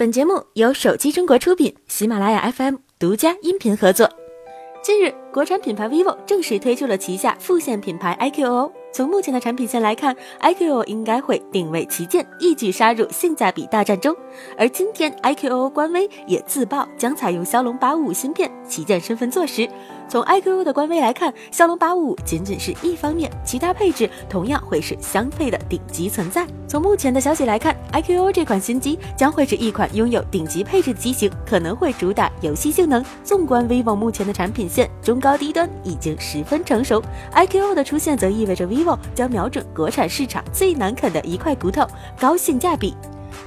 本节目由手机中国出品，喜马拉雅 FM 独家音频合作。近日，国产品牌 vivo 正式推出了旗下副线品牌 iQOO。从目前的产品线来看，iQOO 应该会定位旗舰，一举杀入性价比大战中。而今天，iQOO 官微也自曝将采用骁龙八五五芯片，旗舰身份坐实。从 iQOO 的官微来看，骁龙八五五仅仅是一方面，其他配置同样会是相配的顶级存在。从目前的消息来看，iQOO 这款新机将会是一款拥有顶级配置的机型，可能会主打游戏性能。纵观 vivo 目前的产品线，中高低端已经十分成熟，iQOO 的出现则意味着 vivo 将瞄准国产市场最难啃的一块骨头——高性价比。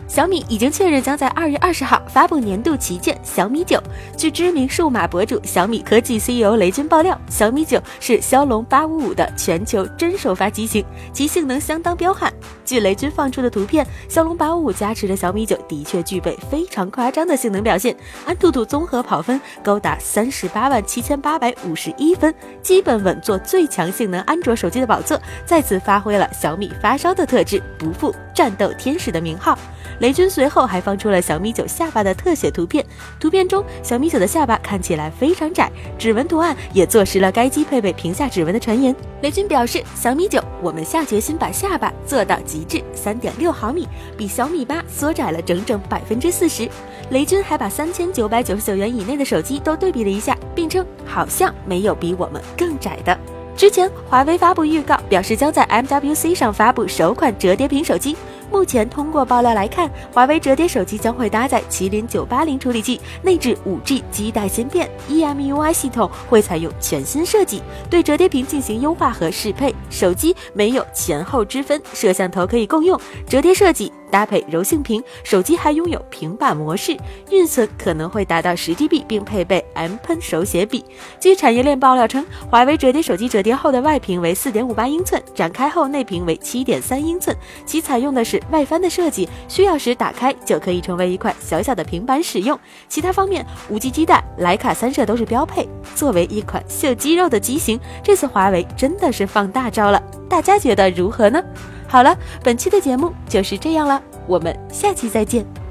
小米已经确认将在二月二十号发布年度旗舰小米九。据知名数码博主小米科技 CEO 雷军爆料，小米九是骁龙八五五的全球真首发机型，其性能相当彪悍。据雷军放出的图片，骁龙八五五加持的小米九的确具备非常夸张的性能表现，安兔兔综合跑分高达三十八万七千八百五十一分，基本稳坐最强性能安卓手机的宝座，再次发挥了小米发烧的特质，不负战斗天使的名号。雷军随后还放出了小米九下巴的特写图片，图片中小米九的下巴看起来非常窄，指纹图案也坐实了该机配备屏下指纹的传言。雷军表示，小米九我们下决心把下巴做到极致，三点六毫米，比小米八缩窄了整整百分之四十。雷军还把三千九百九十九元以内的手机都对比了一下，并称好像没有比我们更窄的。之前华为发布预告表示将在 MWC 上发布首款折叠屏手机。目前通过爆料来看，华为折叠手机将会搭载麒麟九八零处理器，内置五 G 基带芯片，EMUI 系统会采用全新设计，对折叠屏进行优化和适配。手机没有前后之分，摄像头可以共用，折叠设计。搭配柔性屏，手机还拥有平板模式，运存可能会达到十 GB，并配备 M Pen 手写笔。据产业链爆料称，华为折叠手机折叠后的外屏为四点五八英寸，展开后内屏为七点三英寸，其采用的是外翻的设计，需要时打开就可以成为一块小小的平板使用。其他方面，五 G 基带、徕卡三摄都是标配。作为一款秀肌肉的机型，这次华为真的是放大招了，大家觉得如何呢？好了，本期的节目就是这样了，我们下期再见。